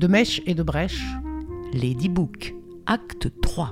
De Mèche et de Brèche, Lady Book, acte 3.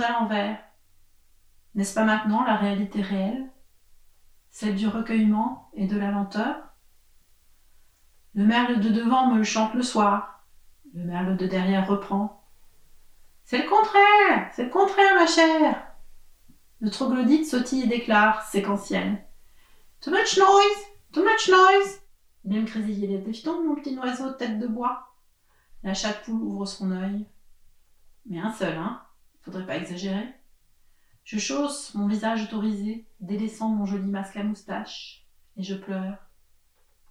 À l'envers. N'est-ce pas maintenant la réalité réelle Celle du recueillement et de la lenteur? Le merle de devant me le chante le soir. Le merle de derrière reprend. C'est le contraire C'est le contraire, ma chère Le troglodyte sautille et déclare, séquentiel. Too much noise Too much noise Il aime grésiller les défitons, mon petit oiseau tête de bois. La chatte poule ouvre son œil. Mais un seul, hein Faudrait pas exagérer. Je chausse mon visage autorisé, délaissant mon joli masque à moustache, et je pleure.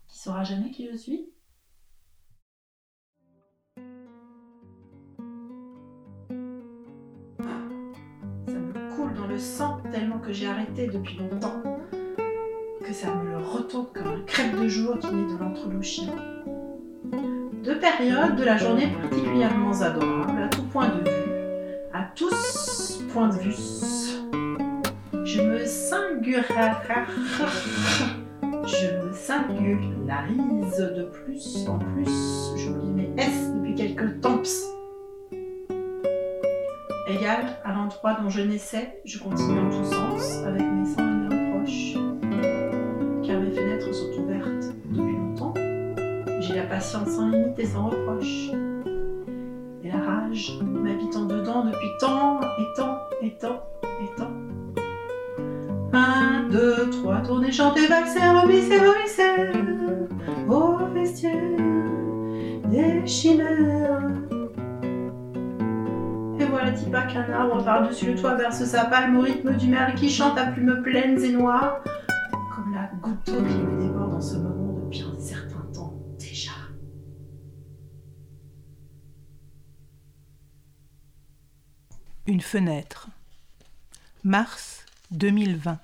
Qui saura jamais qui je suis? Ça me coule dans le sang tellement que j'ai arrêté depuis longtemps, que ça me le retourne comme un crêpe de jour qui naît de l'entrelouchis. Deux périodes de la journée particulièrement adorables à tout point de vue tous points de vue. Je me singularise, je me singularise de plus en plus. J'oublie mes S depuis quelques temps. Égal à l'endroit dont je naissais, je continue en tous sens avec mes sangs et mes reproches. Car mes fenêtres sont ouvertes depuis longtemps. J'ai la patience sans limite et sans reproche la rage depuis tant et tant et tant et tant. Un, deux, trois, tournez, chantez, valsez, remissez, remissez, au vestiaire des chimères. Et voilà Tipa qu'un arbre par-dessus le toit verse sa palme au rythme du merle qui chante à plumes pleines et noires, comme la goutte d'eau qui me déborde en ce moment Une fenêtre. Mars 2020.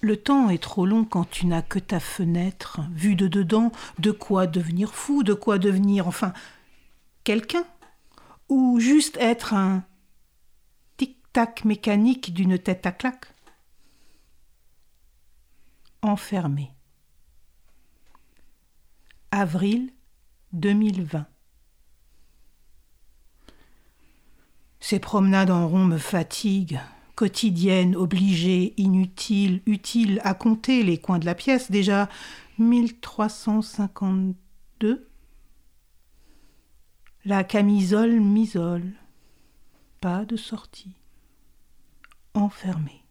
Le temps est trop long quand tu n'as que ta fenêtre, vue de dedans, de quoi devenir fou, de quoi devenir, enfin, quelqu'un, ou juste être un tic-tac mécanique d'une tête à claque. Enfermé. Avril 2020. Ces promenades en rond me fatiguent, quotidiennes, obligées, inutiles, utiles à compter les coins de la pièce, déjà 1352. La camisole m'isole. Pas de sortie. Enfermé.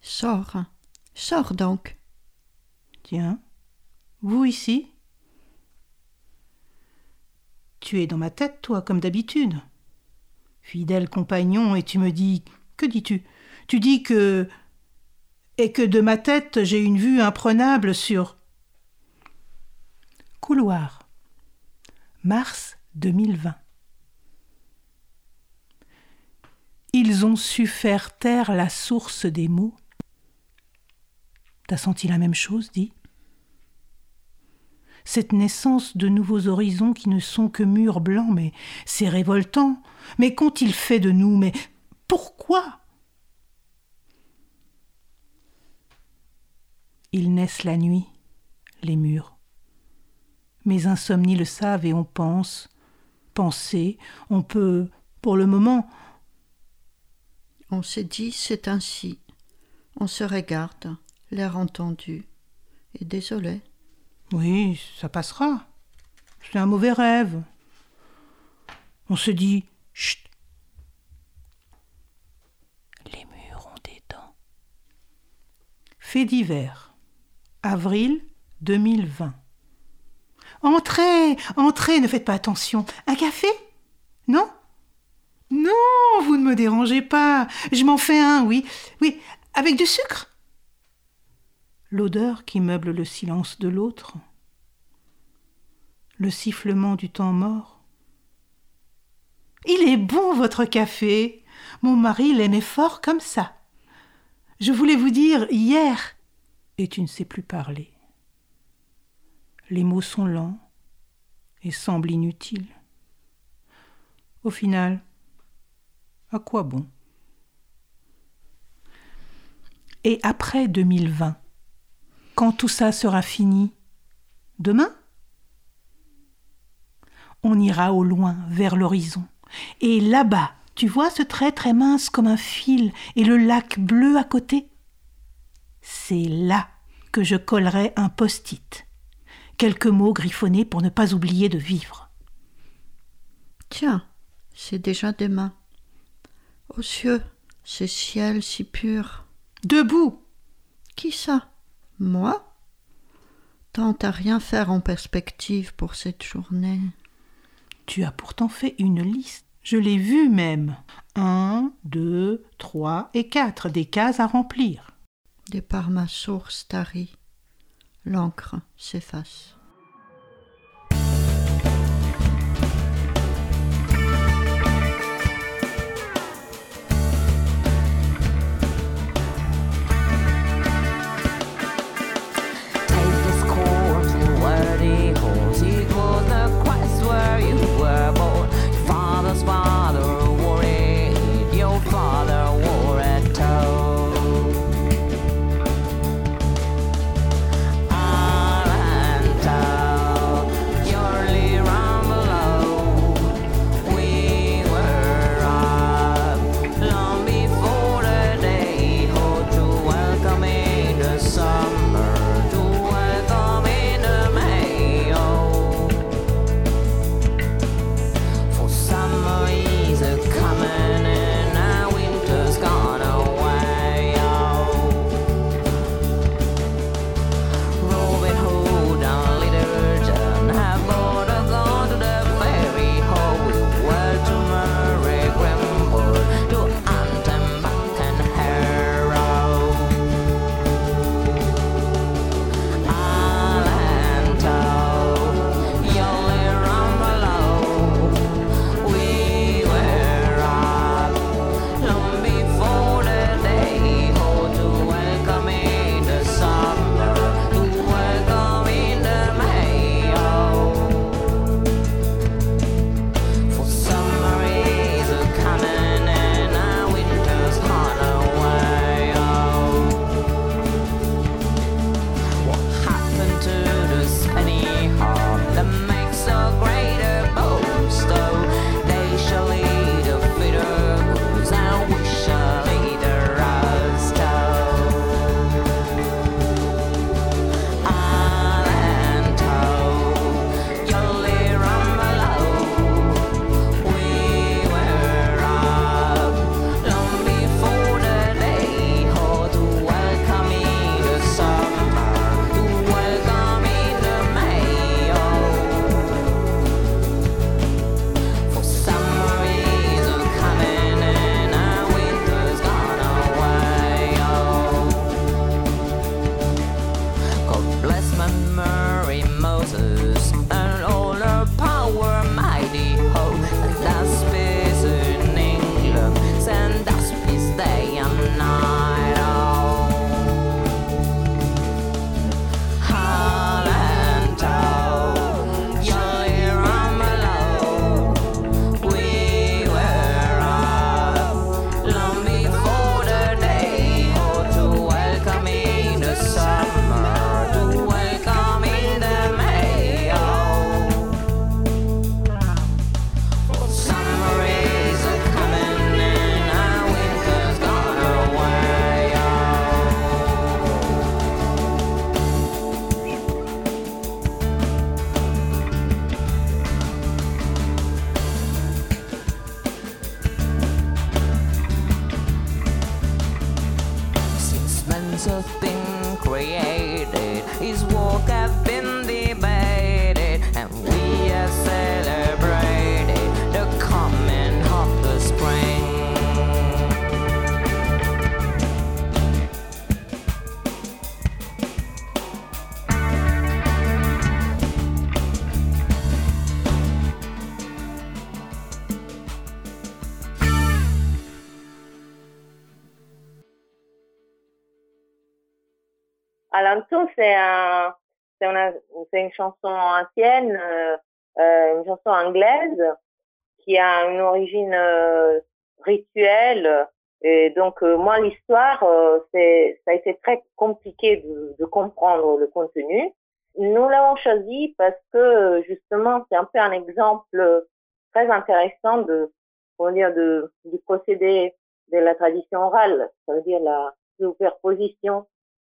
Sors. Sors donc. Tiens, vous ici? Tu es dans ma tête, toi, comme d'habitude fidèle compagnon, et tu me dis Que dis-tu? Tu dis que. et que de ma tête j'ai une vue imprenable sur. Couloir. Mars 2020. Ils ont su faire taire la source des mots. T'as senti la même chose, dit Cette naissance de nouveaux horizons qui ne sont que murs blancs, mais c'est révoltant. Mais qu'ont-ils fait de nous? Mais pourquoi? Ils naissent la nuit, les murs. Mes insomnies le savent et on pense, penser, on peut, pour le moment, On s'est dit c'est ainsi. On se regarde, l'air entendu. Et désolé. Oui, ça passera. C'est un mauvais rêve. On se dit Chut. Les murs ont des dents. Fait divers. Avril 2020. Entrez, entrez, ne faites pas attention. Un café? Non? Non, vous ne me dérangez pas. Je m'en fais un, oui. Oui, avec du sucre? L'odeur qui meuble le silence de l'autre, le sifflement du temps mort. Il est bon votre café. Mon mari l'aimait fort comme ça. Je voulais vous dire hier, et tu ne sais plus parler. Les mots sont lents et semblent inutiles. Au final, à quoi bon? Et après 2020, quand tout ça sera fini Demain? On ira au loin, vers l'horizon. Et là-bas, tu vois ce trait très mince comme un fil et le lac bleu à côté? C'est là que je collerai un post-it. Quelques mots griffonnés pour ne pas oublier de vivre. Tiens, c'est déjà demain. Aux cieux, ce ciel si pur. Debout Qui ça? Moi Tente à rien faire en perspective pour cette journée. Tu as pourtant fait une liste. Je l'ai vue même. Un, deux, trois et quatre, des cases à remplir. Départ ma source tarie. L'encre s'efface. C'est un, c'est une, chanson ancienne, euh, euh, une chanson anglaise qui a une origine euh, rituelle. Et donc, moi, l'histoire, ça a été très compliqué de, comprendre le contenu. Nous l'avons choisi parce que, justement, c'est un peu un exemple très intéressant de, comment dire, du procédé de la tradition orale. Ça veut dire la superposition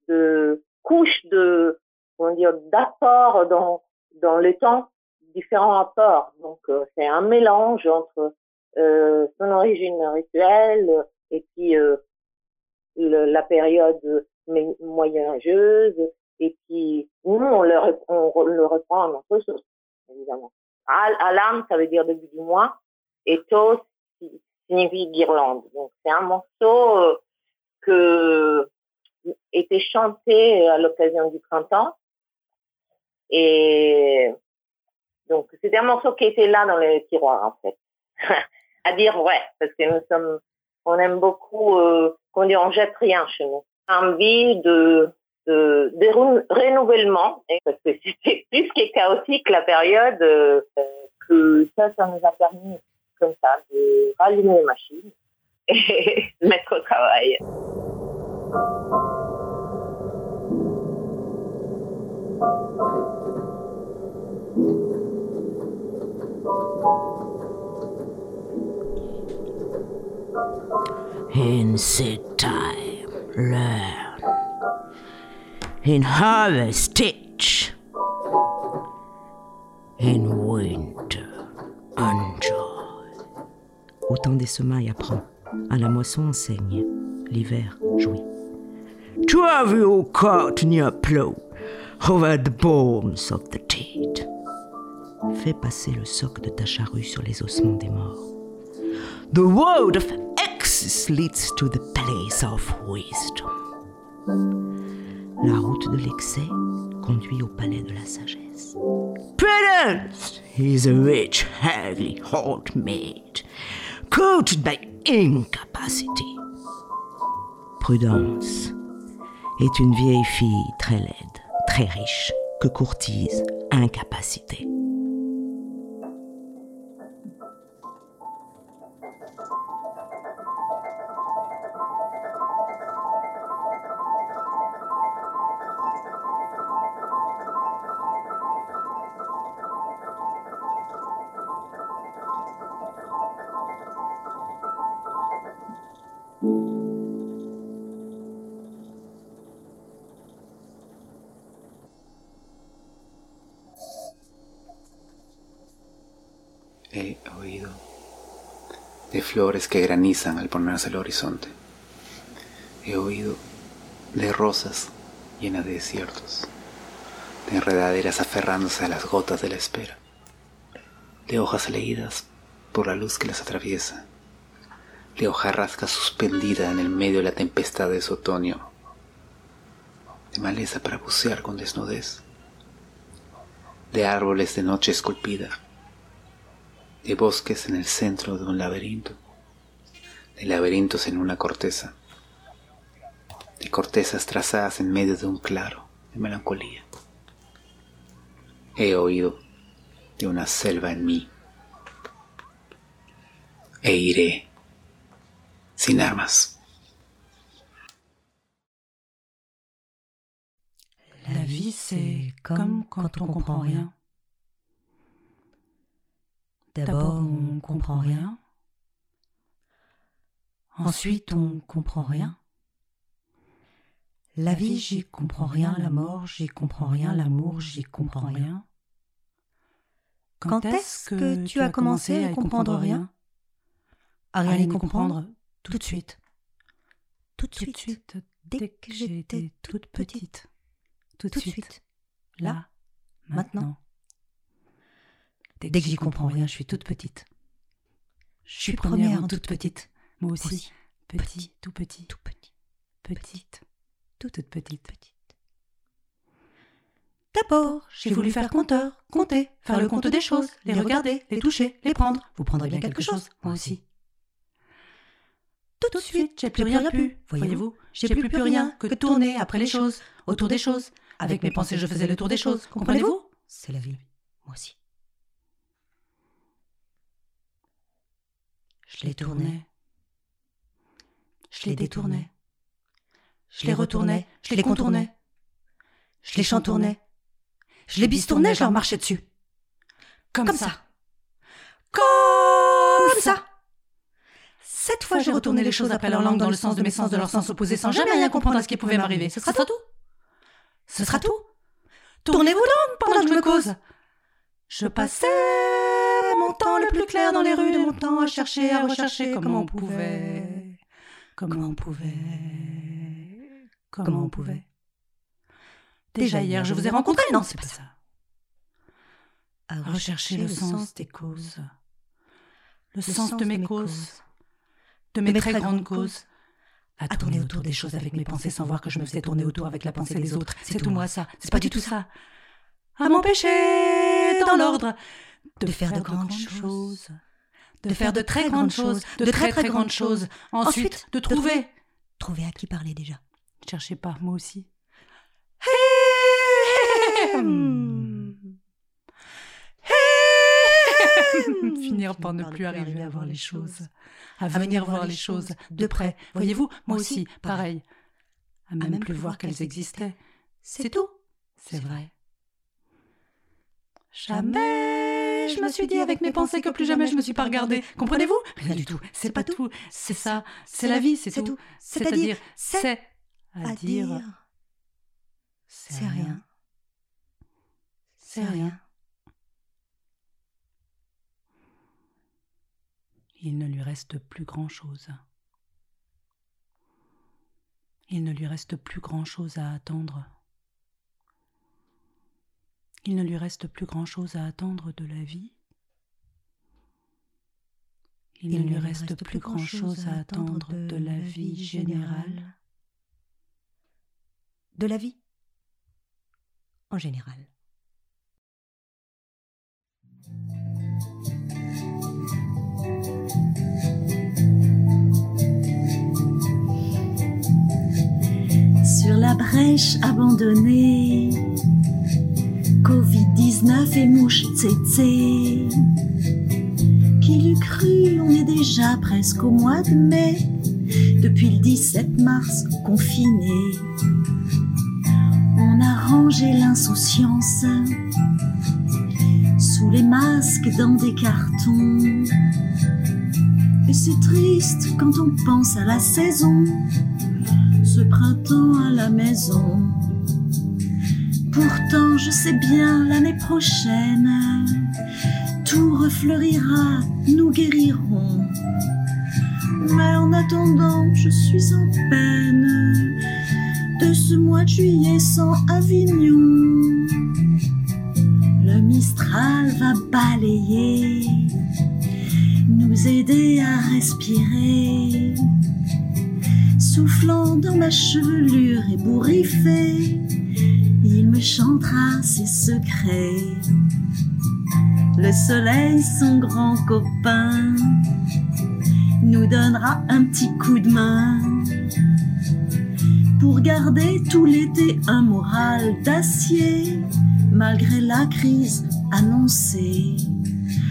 de couches de, comment dire, d'apports dans, dans le temps, différents apports. Donc, euh, c'est un mélange entre euh, son origine rituelle et puis euh, le- la période moyenâgeuse. Et puis, nous, on le, on le reprend en notre sauce, évidemment. Al, alam, ça veut dire début du mois, et tos si- signifie guirlande. Donc, c'est un morceau euh, que était chanté à l'occasion du printemps. Et donc, c'était un morceau qui était là dans les tiroirs, en fait. à dire vrai, parce que nous sommes, on aime beaucoup, euh, qu'on dit, on jette rien chez nous. Envie de, de, de renouvellement, parce que c'était plus que chaotique la période, euh, euh, que ça, ça nous a permis, comme ça, de rallumer les machines et mettre au travail. In seed time, learn. In harvest, teach. In winter, enjoy. Au temps des semailles, apprends. À la moisson, enseigne. L'hiver, jouit. To have your cart near plow over the bones of the dead. Fais passer le soc de ta charrue sur les ossements des morts. The road of excess leads to the place of wisdom. La route de l'excès conduit au palais de la sagesse. Prudence is a rich, ugly old maid, coated by incapacity. Prudence est une vieille fille très laide, très riche, que courtise incapacité. De flores que granizan al ponerse el horizonte. He oído de rosas llenas de desiertos, de enredaderas aferrándose a las gotas de la espera, de hojas leídas por la luz que las atraviesa, de hojarasca suspendida en el medio de la tempestad de su otoño, de maleza para bucear con desnudez, de árboles de noche esculpida, de bosques en el centro de un laberinto, de laberintos en una corteza, de cortezas trazadas en medio de un claro de melancolía. He oído de una selva en mí e iré sin armas. La vie, c'est comme quand on comprend rien. D'abord, on comprend rien. Ensuite, on comprend rien. La vie, j'y comprends rien. La mort, j'y comprends rien. L'amour, j'y comprends rien. Quand est-ce que tu as commencé à comprendre rien? À rien y comprendre tout de suite. Tout de suite, dès que j'étais toute petite. Tout de suite, là, maintenant. Dès que j'y comprends rien, je suis toute petite. Je suis première en toute petite. Moi aussi. Petit, tout petit. Tout petit. Petite. Toute toute petite. Petite. D'abord, j'ai voulu faire compteur, compter, faire le compte des choses, les regarder, les toucher, les prendre. Vous prendrez bien quelque chose, moi aussi. Tout de suite, j'ai plus rien pu, voyez-vous. J'ai plus plus rien que tourner après les choses, autour des choses. Avec mes pensées, je faisais le tour des choses. Comprenez-vous? C'est la vie. Moi aussi. Je les tournais. Je les détournais. Je les retournais. Je les contournais. Je les chantournais. Je les bistournais, je leur marchais dessus. Comme, ça. Comme ça. Cette fois, j'ai retourné les choses après leur langue dans le sens de mes sens de leur sens opposé sans jamais rien comprendre à ce qui pouvait m'arriver. Ce sera tout. Ce sera tout. Tournez-vous donc pendant que je me cause. Je passais mon temps le plus clair dans les rues de mon temps à chercher, à rechercher comment on pouvait. Comment on pouvait. Comment on pouvait. Déjà hier, je vous ai rencontré. Non, c'est pas ça. À rechercher le sens des causes. Le sens de mes causes. De mes très grandes causes. À tourner autour des choses avec mes pensées sans voir que je me faisais tourner autour avec la pensée des autres. C'est tout moi ça. C'est pas du tout ça. À m'empêcher dans l'ordre de faire de grandes choses. De faire de très grandes choses. De très très grandes choses. Ensuite, de trouver. Trouver à qui parler déjà. Cherchez pas, moi aussi. Finir par ne plus arriver à voir les choses, à venir voir les choses de près. Voyez-vous, moi aussi, pareil. À même plus voir qu'elles existaient. C'est tout. C'est vrai. Jamais je me suis dit avec mes pensées que plus jamais je me suis pas regardée. Comprenez-vous? Rien du tout. C'est pas tout. C'est ça. C'est la vie. C'est tout. C'est-à-dire, c'est à dire. C'est rien. C'est rien. Il ne lui reste plus grand-chose. Il ne lui reste plus grand-chose à attendre. Il ne lui reste plus grand-chose à attendre de la vie. Il, ne lui reste plus grand-chose à attendre de la vie générale. De la vie en général. Sur la brèche abandonnée, Covid-19 et mouche tsetse. Qui l'eût cru, on est déjà presque au mois de mai, depuis le 17 mars confiné. On a rangé l'insouciance sous les masques dans des cartons. Et c'est triste quand on pense à la saison, ce printemps à la maison. Pourtant, je sais bien, l'année prochaine, tout refleurira, nous guérirons. Mais en attendant, je suis en peine de ce mois de juillet sans Avignon. Le Mistral va balayer, nous aider à respirer. Soufflant dans ma chevelure ébouriffée, me chantera ses secrets. Le soleil, son grand copain, nous donnera un petit coup de main pour garder tout l'été un moral d'acier, malgré la crise annoncée.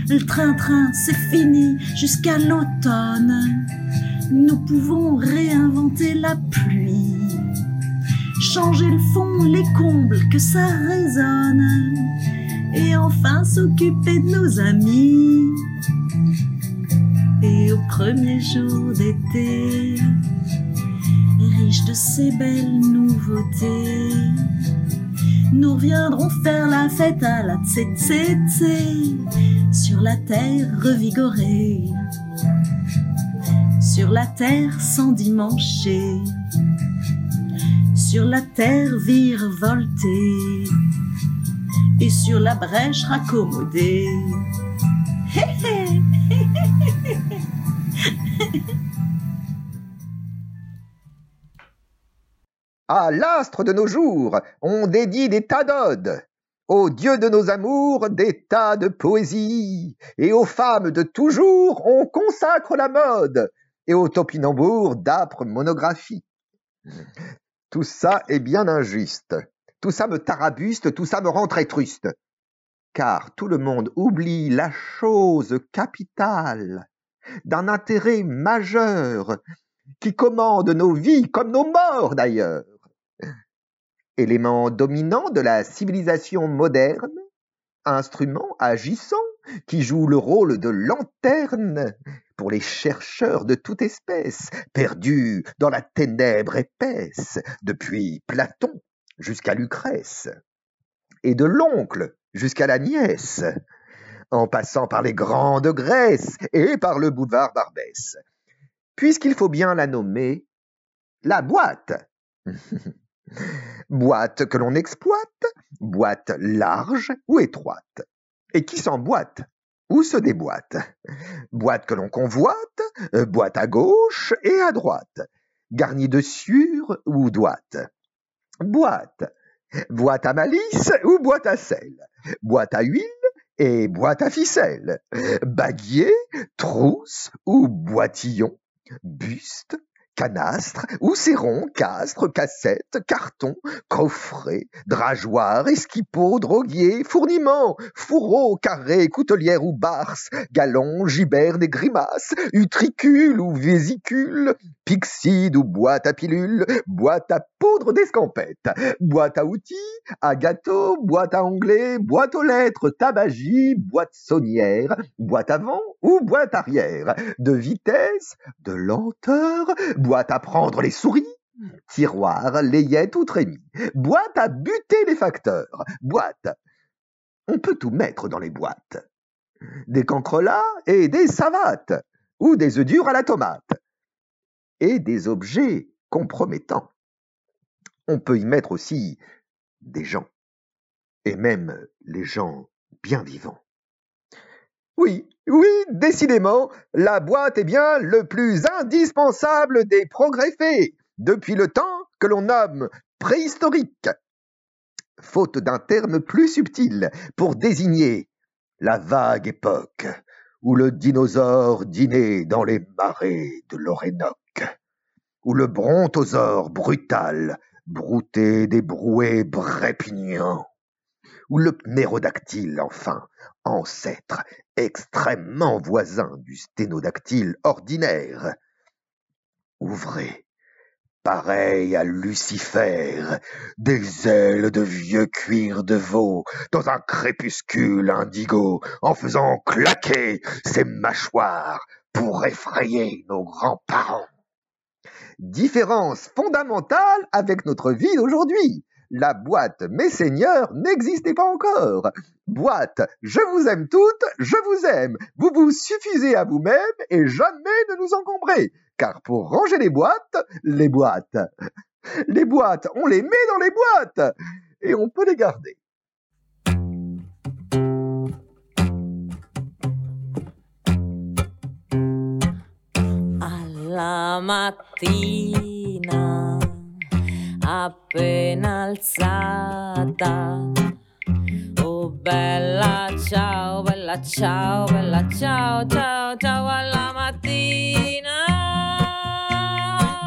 Le train-train, c'est fini jusqu'à l'automne. Nous pouvons réinventer la pluie, changer le fond, les combles, que ça résonne, et enfin s'occuper de nos amis. Et au premier jour d'été, riche de ces belles nouveautés, nous viendrons faire la fête à la tsetse sur la terre revigorée, sur la terre sans dimancher, sur la terre virevoltée et sur la brèche raccommodée. À l'astre de nos jours, on dédie des tas d'odes. Au dieu de nos amours, des tas de poésie. Et aux femmes de toujours, on consacre la mode. et au topinambour d'âpres monographies. Tout ça est bien injuste. Tout ça me tarabuste, tout ça me rend très truste. Car tout le monde oublie la chose capitale d'un intérêt majeur qui commande nos vies comme nos morts d'ailleurs. Élément dominant de la civilisation moderne, instrument agissant qui joue le rôle de lanterne pour les chercheurs de toute espèce, perdus dans la ténèbre épaisse, depuis Platon jusqu'à Lucrèce, et de l'oncle jusqu'à la nièce, en passant par les grandes Grèces et par le boulevard Barbès, puisqu'il faut bien la nommer la boîte. boîte que l'on exploite, boîte large ou étroite, et qui s'emboîte? Ou se déboîte. Boîte que l'on convoite, euh, boîte à gauche et à droite, garnie de sueur ou d'ouate. Boîte, boîte à malice ou boîte à sel, boîte à huile et boîte à ficelle, baguier, trousse ou boitillon, buste, canastre, ouséron, castre, cassette, carton, coffret, drageoir, esquipot, droguier, fourniment, fourreau, carré, coutelière ou barse, galon, giberne et grimace, utricule ou vésicule, pixide ou boîte à pilules, boîte à poudre d'escampette, boîte à outils, à gâteau, boîte à onglets, boîte aux lettres, tabagie, boîte saunière, boîte avant ou boîte arrière, de vitesse, de lenteur, boîte à prendre les souris, tiroir, layette ou trémie, boîte à buter les facteurs, boîte. On peut tout mettre dans les boîtes. Des cancrelats et des savates, ou des œufs durs à la tomate, et des objets compromettants. On peut y mettre aussi des gens, et même les gens bien vivants. Oui, oui, décidément, la boîte est bien le plus indispensable des progrès faits depuis le temps que l'on nomme préhistorique, faute d'un terme plus subtil pour désigner la vague époque où le dinosaure dînait dans les marais de l'Orénoque, où le brontosaure brutal broutait des brouets brépignants, ou le pnérodactyle, enfin, ancêtre extrêmement voisin du sténodactyle ordinaire. Ouvrez, pareil à Lucifer, des ailes de vieux cuir de veau dans un crépuscule indigo, en faisant claquer ses mâchoires pour effrayer nos grands-parents. Différence fondamentale avec notre vie d'aujourd'hui. La boîte Mes Seigneurs n'existait pas encore. Boîte, je vous aime toutes, je vous aime. Vous vous suffisez à vous-même et jamais ne nous encombrez. Car pour ranger les boîtes, les boîtes, les boîtes, on les met dans les boîtes et on peut les garder. Appena alzata, oh bella ciao, bella ciao, bella ciao, ciao, ciao alla mattina,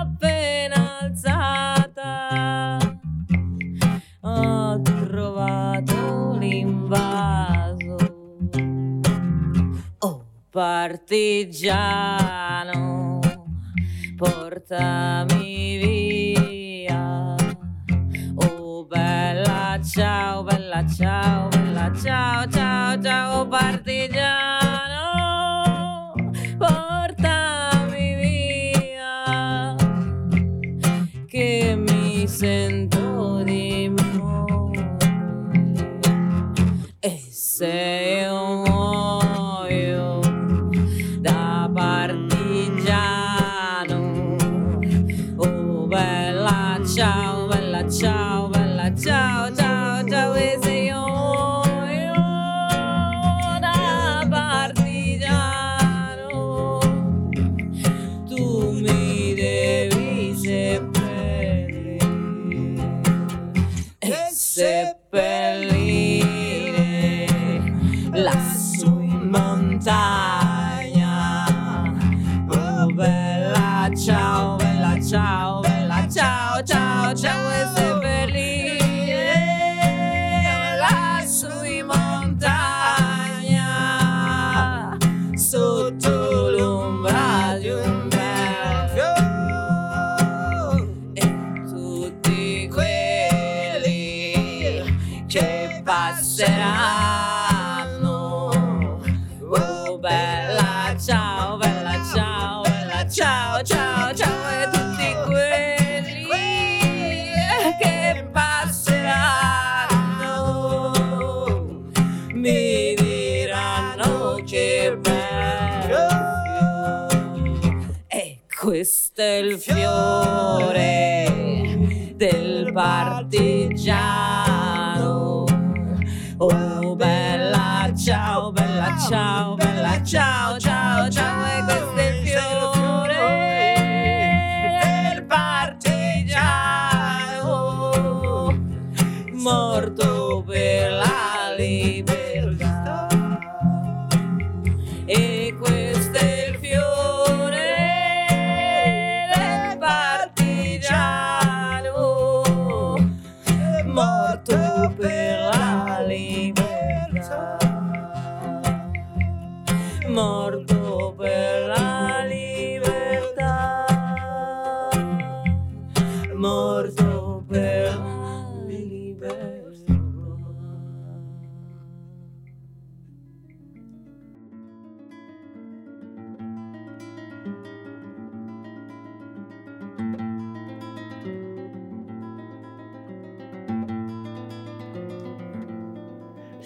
appena alzata, ho trovato l'invaso. Oh, partigiano, portami via. Ciao, bella ciao, bella ciao, ciao, ciao, partigiano, ciao, bella ciao, bella ciao, ciao. Fiore del partigiano. Oh bella ciao bella ciao bella ciao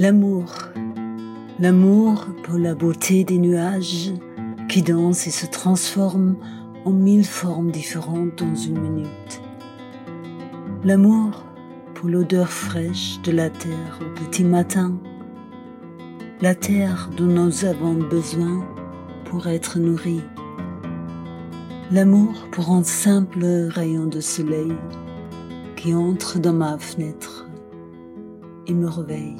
L'amour. L'amour pour la beauté des nuages qui dansent et se transforment en mille formes différentes dans une minute. L'amour pour l'odeur fraîche de la terre au petit matin. La terre dont nous avons besoin pour être nourris. L'amour pour un simple rayon de soleil qui entre dans ma fenêtre et me réveille.